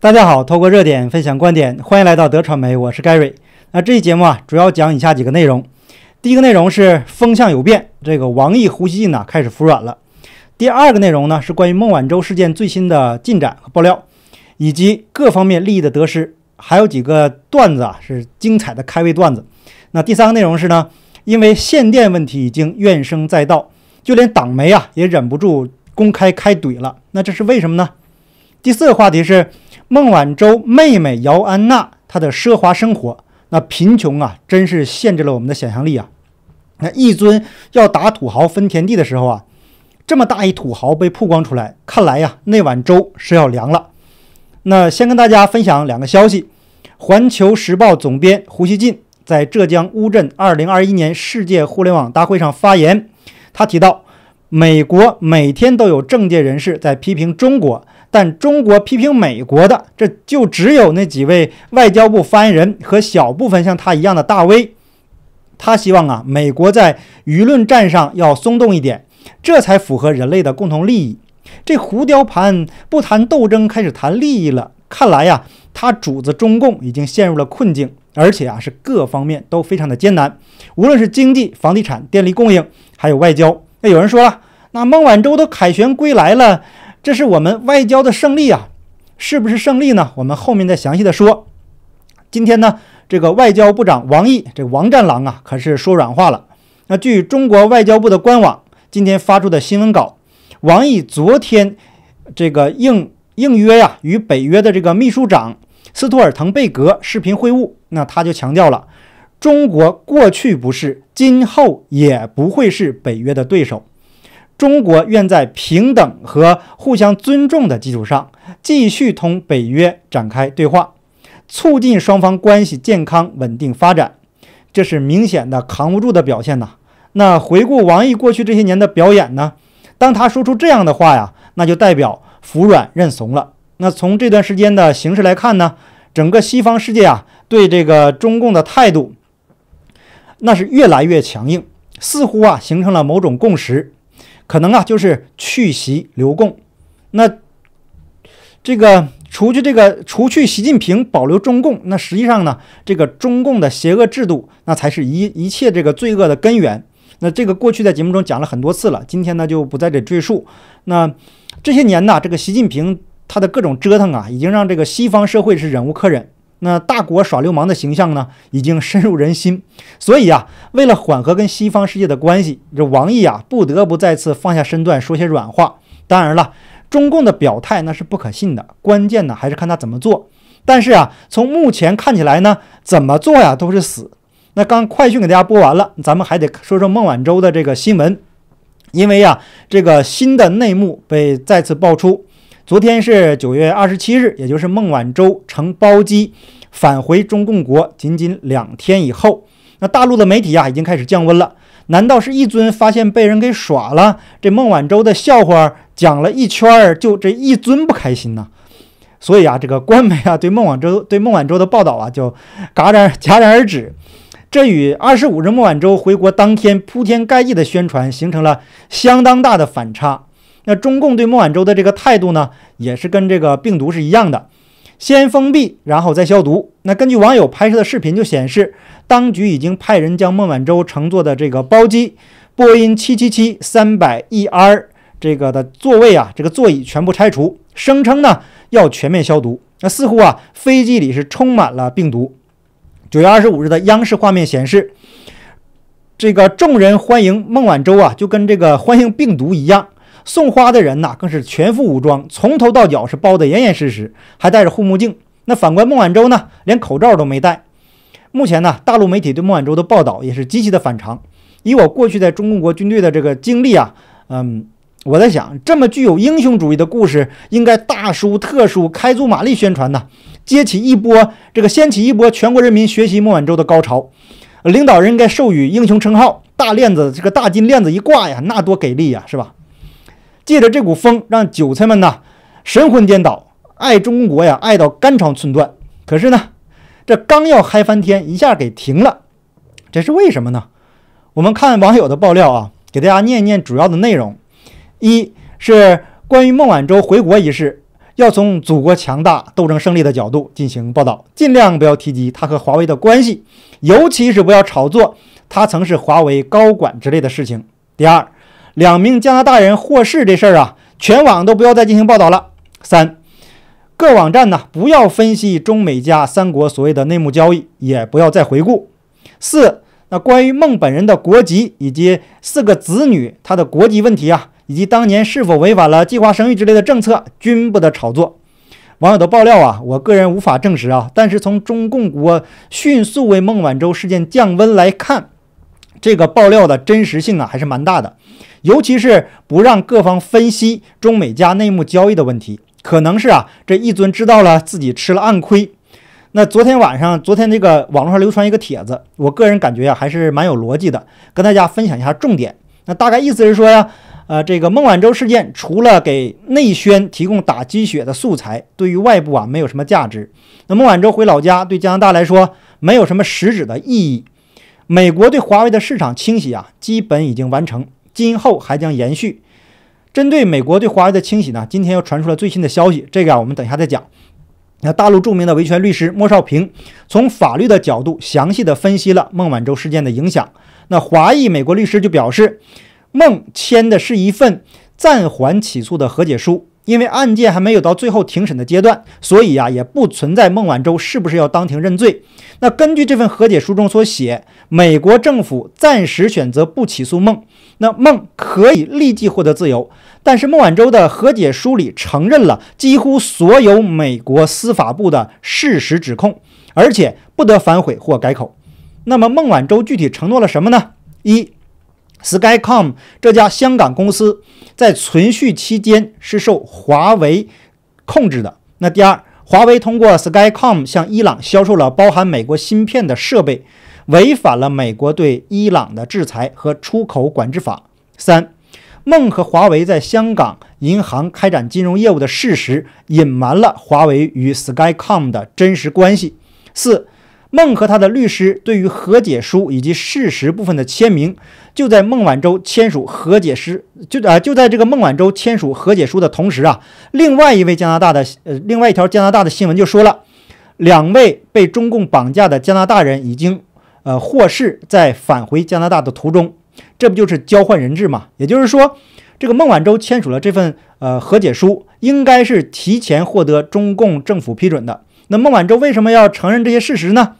大家好，透过热点分享观点，欢迎来到德传媒，我是 Gary。那这期节目啊，主要讲以下几个内容。第一个内容是风向有变，这个王毅、胡锡进呢开始服软了。第二个内容呢是关于孟晚舟事件最新的进展和爆料，以及各方面利益的得失，还有几个段子啊是精彩的开胃段子。那第三个内容是呢，因为限电问题已经怨声载道，就连党媒啊也忍不住公开开怼了。那这是为什么呢？第四个话题是。孟晚舟妹妹姚安娜，她的奢华生活，那贫穷啊，真是限制了我们的想象力啊！那一尊要打土豪分田地的时候啊，这么大一土豪被曝光出来，看来呀，那碗粥是要凉了。那先跟大家分享两个消息：环球时报总编胡锡进在浙江乌镇2021年世界互联网大会上发言，他提到，美国每天都有政界人士在批评中国。但中国批评美国的，这就只有那几位外交部发言人和小部分像他一样的大 V。他希望啊，美国在舆论战上要松动一点，这才符合人类的共同利益。这胡雕盘不谈斗争，开始谈利益了。看来呀，他主子中共已经陷入了困境，而且啊，是各方面都非常的艰难，无论是经济、房地产、电力供应，还有外交。那有人说了，那孟晚舟都凯旋归来了。这是我们外交的胜利啊，是不是胜利呢？我们后面再详细的说。今天呢，这个外交部长王毅，这王战狼啊，可是说软话了。那据中国外交部的官网今天发出的新闻稿，王毅昨天这个应应约呀，与北约的这个秘书长斯托尔滕贝格视频会晤，那他就强调了，中国过去不是，今后也不会是北约的对手。中国愿在平等和互相尊重的基础上，继续同北约展开对话，促进双方关系健康稳定发展。这是明显的扛不住的表现呐。那回顾王毅过去这些年的表演呢？当他说出这样的话呀，那就代表服软认怂了。那从这段时间的形势来看呢，整个西方世界啊，对这个中共的态度，那是越来越强硬，似乎啊形成了某种共识。可能啊，就是去习留共。那这个除去这个除去习近平，保留中共，那实际上呢，这个中共的邪恶制度，那才是一一切这个罪恶的根源。那这个过去在节目中讲了很多次了，今天呢就不在这赘述。那这些年呢，这个习近平他的各种折腾啊，已经让这个西方社会是忍无可忍。那大国耍流氓的形象呢，已经深入人心。所以啊，为了缓和跟西方世界的关系，这王毅啊不得不再次放下身段，说些软话。当然了，中共的表态那是不可信的，关键呢还是看他怎么做。但是啊，从目前看起来呢，怎么做呀都是死。那刚快讯给大家播完了，咱们还得说说孟晚舟的这个新闻，因为呀，这个新的内幕被再次爆出。昨天是九月二十七日，也就是孟晚舟乘包机返回中共国仅仅两天以后，那大陆的媒体啊已经开始降温了。难道是一尊发现被人给耍了？这孟晚舟的笑话讲了一圈儿，就这一尊不开心呢？所以啊，这个官媒啊对孟晚舟对孟晚舟的报道啊就戛然 戛然而止。这与二十五日孟晚舟回国当天铺天盖地的宣传形成了相当大的反差。那中共对孟晚舟的这个态度呢，也是跟这个病毒是一样的，先封闭，然后再消毒。那根据网友拍摄的视频就显示，当局已经派人将孟晚舟乘坐的这个包机波音七七七三百 ER 这个的座位啊，这个座椅全部拆除，声称呢要全面消毒。那似乎啊，飞机里是充满了病毒。九月二十五日的央视画面显示，这个众人欢迎孟晚舟啊，就跟这个欢迎病毒一样。送花的人呐，更是全副武装，从头到脚是包得严严实实，还戴着护目镜。那反观孟晚舟呢，连口罩都没戴。目前呢，大陆媒体对孟晚舟的报道也是极其的反常。以我过去在中共国军队的这个经历啊，嗯，我在想，这么具有英雄主义的故事，应该大书特书，开足马力宣传呢，接起一波这个掀起一波全国人民学习孟晚舟的高潮。领导人应该授予英雄称号，大链子这个大金链子一挂呀，那多给力呀，是吧？借着这股风，让韭菜们呢神魂颠倒，爱中国呀，爱到肝肠寸断。可是呢，这刚要嗨翻天，一下给停了，这是为什么呢？我们看网友的爆料啊，给大家念一念主要的内容：一是关于孟晚舟回国一事，要从祖国强大、斗争胜利的角度进行报道，尽量不要提及他和华为的关系，尤其是不要炒作他曾是华为高管之类的事情。第二，两名加拿大人获释这事儿啊，全网都不要再进行报道了。三，各网站呢不要分析中美加三国所谓的内幕交易，也不要再回顾。四。那关于孟本人的国籍以及四个子女他的国籍问题啊，以及当年是否违反了计划生育之类的政策，均不得炒作。网友的爆料啊，我个人无法证实啊，但是从中共国迅速为孟晚舟事件降温来看，这个爆料的真实性啊还是蛮大的。尤其是不让各方分析中美加内幕交易的问题，可能是啊这一尊知道了自己吃了暗亏。那昨天晚上，昨天这个网络上流传一个帖子，我个人感觉呀，还是蛮有逻辑的，跟大家分享一下重点。那大概意思是说呀，呃，这个孟晚舟事件除了给内宣提供打鸡血的素材，对于外部啊没有什么价值。那孟晚舟回老家对加拿大来说没有什么实质的意义。美国对华为的市场清洗啊，基本已经完成，今后还将延续。针对美国对华为的清洗呢，今天又传出了最新的消息，这个啊我们等一下再讲。那大陆著名的维权律师莫少平从法律的角度详细的分析了孟晚舟事件的影响。那华裔美国律师就表示，孟签的是一份暂缓起诉的和解书，因为案件还没有到最后庭审的阶段，所以呀也不存在孟晚舟是不是要当庭认罪。那根据这份和解书中所写，美国政府暂时选择不起诉孟，那孟可以立即获得自由。但是孟晚舟的和解书里承认了几乎所有美国司法部的事实指控，而且不得反悔或改口。那么孟晚舟具体承诺了什么呢？一，Skycom 这家香港公司在存续期间是受华为控制的。那第二，华为通过 Skycom 向伊朗销售了包含美国芯片的设备，违反了美国对伊朗的制裁和出口管制法。三。孟和华为在香港银行开展金融业务的事实，隐瞒了华为与 Skycom 的真实关系。四，孟和他的律师对于和解书以及事实部分的签名，就在孟晚舟签署和解书就啊就在这个孟晚舟签署和解书的同时啊，另外一位加拿大的呃另外一条加拿大的新闻就说了，两位被中共绑架的加拿大人已经呃获释，在返回加拿大的途中。这不就是交换人质吗？也就是说，这个孟晚舟签署了这份呃和解书，应该是提前获得中共政府批准的。那孟晚舟为什么要承认这些事实呢？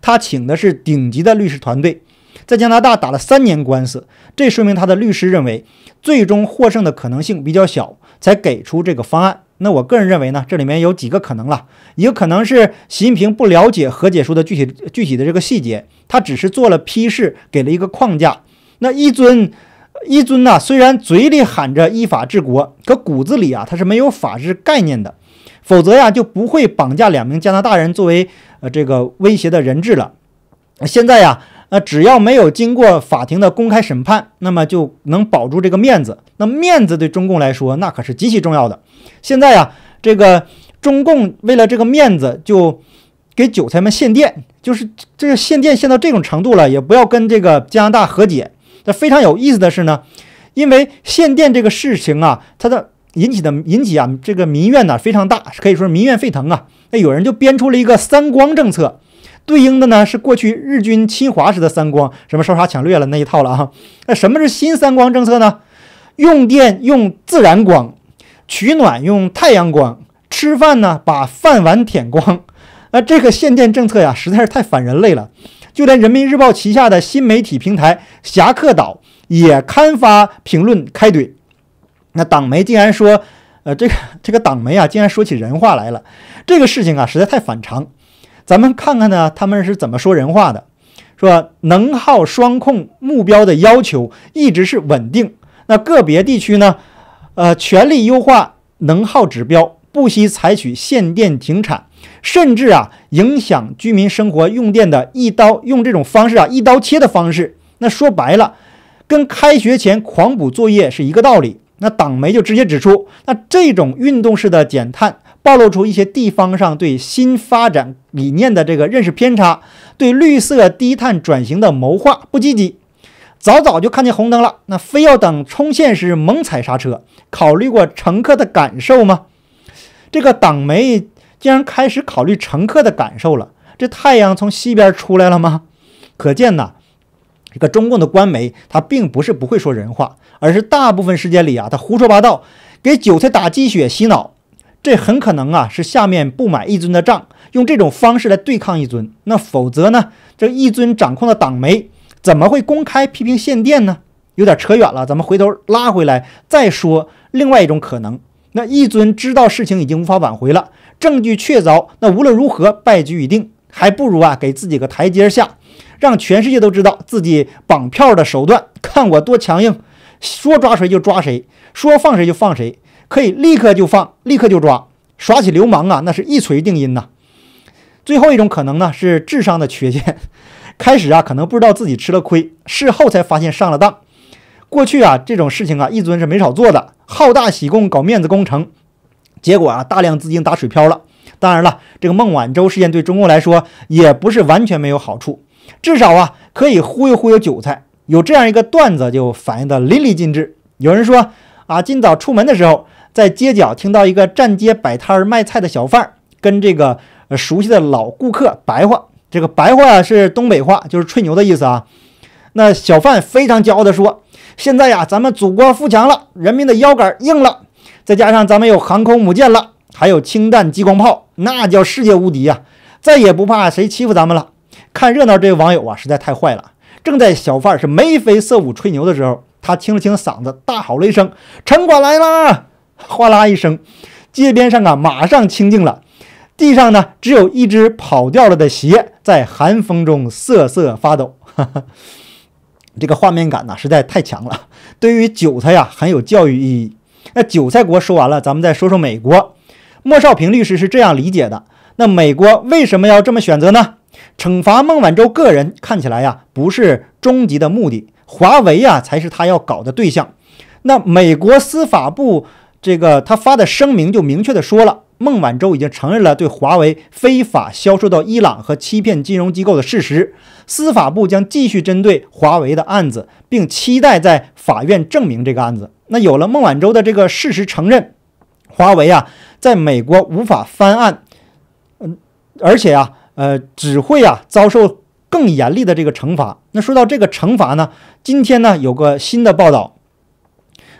他请的是顶级的律师团队，在加拿大打了三年官司，这说明他的律师认为最终获胜的可能性比较小，才给出这个方案。那我个人认为呢，这里面有几个可能了，一个可能是习近平不了解和解书的具体具体的这个细节，他只是做了批示，给了一个框架。那一尊一尊呢，虽然嘴里喊着依法治国，可骨子里啊，他是没有法治概念的，否则呀，就不会绑架两名加拿大人作为呃这个威胁的人质了。现在呀。那只要没有经过法庭的公开审判，那么就能保住这个面子。那面子对中共来说，那可是极其重要的。现在呀，这个中共为了这个面子，就给韭菜们限电，就是这个限电限到这种程度了，也不要跟这个加拿大和解。那非常有意思的是呢，因为限电这个事情啊，它的引起的引起啊，这个民怨呢非常大，可以说是民怨沸腾啊。那有人就编出了一个三光政策。对应的呢是过去日军侵华时的三光，什么烧杀抢掠了那一套了啊？那什么是新三光政策呢？用电用自然光，取暖用太阳光，吃饭呢把饭碗舔光。那这个限电政策呀，实在是太反人类了。就连人民日报旗下的新媒体平台侠客岛也刊发评论开怼。那党媒竟然说，呃，这个这个党媒啊，竟然说起人话来了。这个事情啊，实在太反常。咱们看看呢，他们是怎么说人话的？说能耗双控目标的要求一直是稳定，那个别地区呢，呃，全力优化能耗指标，不惜采取限电停产，甚至啊，影响居民生活用电的一刀用这种方式啊，一刀切的方式。那说白了，跟开学前狂补作业是一个道理。那党媒就直接指出，那这种运动式的减碳。暴露出一些地方上对新发展理念的这个认识偏差，对绿色低碳转型的谋划不积极，早早就看见红灯了，那非要等冲线时猛踩刹车，考虑过乘客的感受吗？这个党媒竟然开始考虑乘客的感受了。这太阳从西边出来了吗？可见呐，这个中共的官媒他并不是不会说人话，而是大部分时间里啊，他胡说八道，给韭菜打鸡血洗脑。这很可能啊是下面不买一尊的账，用这种方式来对抗一尊。那否则呢，这一尊掌控的党媒怎么会公开批评限电呢？有点扯远了，咱们回头拉回来再说。另外一种可能，那一尊知道事情已经无法挽回了，证据确凿，那无论如何败局已定，还不如啊给自己个台阶下，让全世界都知道自己绑票的手段，看我多强硬，说抓谁就抓谁，说放谁就放谁。可以立刻就放，立刻就抓，耍起流氓啊，那是一锤定音呐。最后一种可能呢，是智商的缺陷。开始啊，可能不知道自己吃了亏，事后才发现上了当。过去啊，这种事情啊，一尊是没少做的，好大喜功，搞面子工程，结果啊，大量资金打水漂了。当然了，这个孟晚舟事件对中国来说也不是完全没有好处，至少啊，可以忽悠忽悠韭菜。有这样一个段子就反映的淋漓尽致。有人说啊，今早出门的时候。在街角听到一个站街摆摊儿卖菜的小贩儿跟这个熟悉的老顾客白话，这个白话是东北话，就是吹牛的意思啊。那小贩非常骄傲地说：“现在呀，咱们祖国富强了，人民的腰杆硬了，再加上咱们有航空母舰了，还有氢弹激光炮，那叫世界无敌呀，再也不怕谁欺负咱们了。”看热闹这位网友啊，实在太坏了。正在小贩是眉飞色舞吹牛的时候，他清了清嗓子，大吼了一声：“城管来啦！”哗啦一声，街边上啊，马上清静了。地上呢，只有一只跑掉了的鞋在寒风中瑟瑟发抖。这个画面感呢，实在太强了。对于韭菜呀，很有教育意义。那韭菜国说完了，咱们再说说美国。莫少平律师是这样理解的：那美国为什么要这么选择呢？惩罚孟晚舟个人看起来呀，不是终极的目的，华为呀才是他要搞的对象。那美国司法部。这个他发的声明就明确的说了，孟晚舟已经承认了对华为非法销售到伊朗和欺骗金融机构的事实，司法部将继续针对华为的案子，并期待在法院证明这个案子。那有了孟晚舟的这个事实承认，华为啊，在美国无法翻案，嗯，而且啊，呃，只会啊遭受更严厉的这个惩罚。那说到这个惩罚呢，今天呢有个新的报道。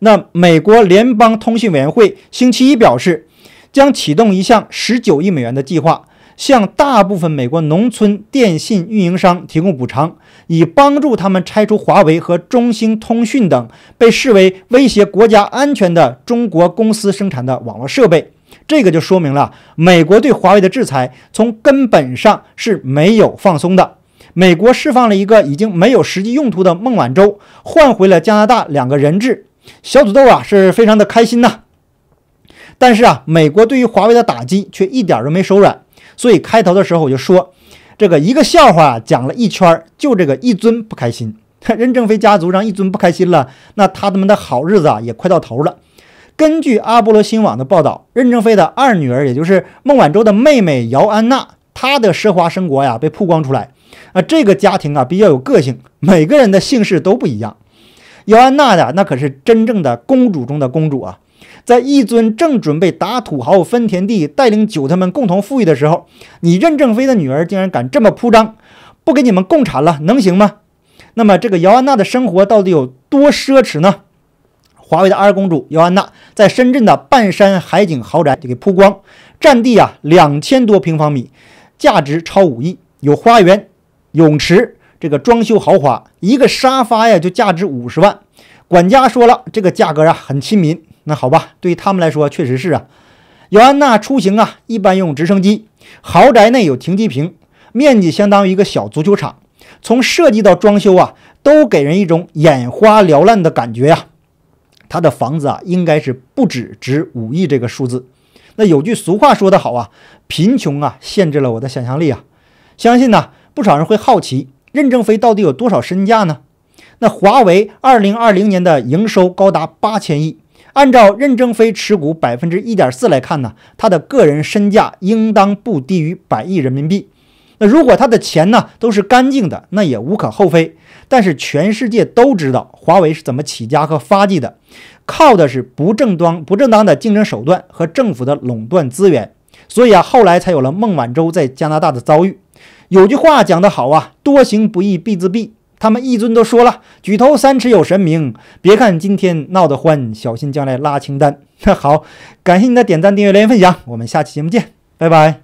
那美国联邦通信委员会星期一表示，将启动一项十九亿美元的计划，向大部分美国农村电信运营商提供补偿，以帮助他们拆除华为和中兴通讯等被视为威胁国家安全的中国公司生产的网络设备。这个就说明了美国对华为的制裁从根本上是没有放松的。美国释放了一个已经没有实际用途的孟晚舟，换回了加拿大两个人质。小土豆啊是非常的开心呐，但是啊，美国对于华为的打击却一点都没手软。所以开头的时候我就说，这个一个笑话讲了一圈，就这个一尊不开心。任正非家族让一尊不开心了，那他们的好日子啊也快到头了。根据阿波罗新网的报道，任正非的二女儿，也就是孟晚舟的妹妹姚安娜，她的奢华生活呀被曝光出来。啊，这个家庭啊比较有个性，每个人的姓氏都不一样。姚安娜呀那可是真正的公主中的公主啊！在一尊正准备打土豪分田地，带领韭菜们共同富裕的时候，你任正非的女儿竟然敢这么铺张，不给你们共产了，能行吗？那么这个姚安娜的生活到底有多奢侈呢？华为的二公主姚安娜在深圳的半山海景豪宅就给铺光，占地啊两千多平方米，价值超五亿，有花园、泳池。这个装修豪华，一个沙发呀就价值五十万。管家说了，这个价格啊很亲民。那好吧，对于他们来说确实是啊。姚安娜出行啊一般用直升机。豪宅内有停机坪，面积相当于一个小足球场。从设计到装修啊，都给人一种眼花缭乱的感觉呀。他的房子啊，应该是不止值五亿这个数字。那有句俗话说得好啊，贫穷啊限制了我的想象力啊。相信呢，不少人会好奇。任正非到底有多少身价呢？那华为二零二零年的营收高达八千亿，按照任正非持股百分之一点四来看呢，他的个人身价应当不低于百亿人民币。那如果他的钱呢都是干净的，那也无可厚非。但是全世界都知道华为是怎么起家和发迹的，靠的是不正当、不正当的竞争手段和政府的垄断资源，所以啊，后来才有了孟晚舟在加拿大的遭遇。有句话讲得好啊，“多行不义必自毙。”他们一尊都说了：“举头三尺有神明，别看今天闹得欢，小心将来拉清单。”那好，感谢您的点赞、订阅、留言、分享，我们下期节目见，拜拜。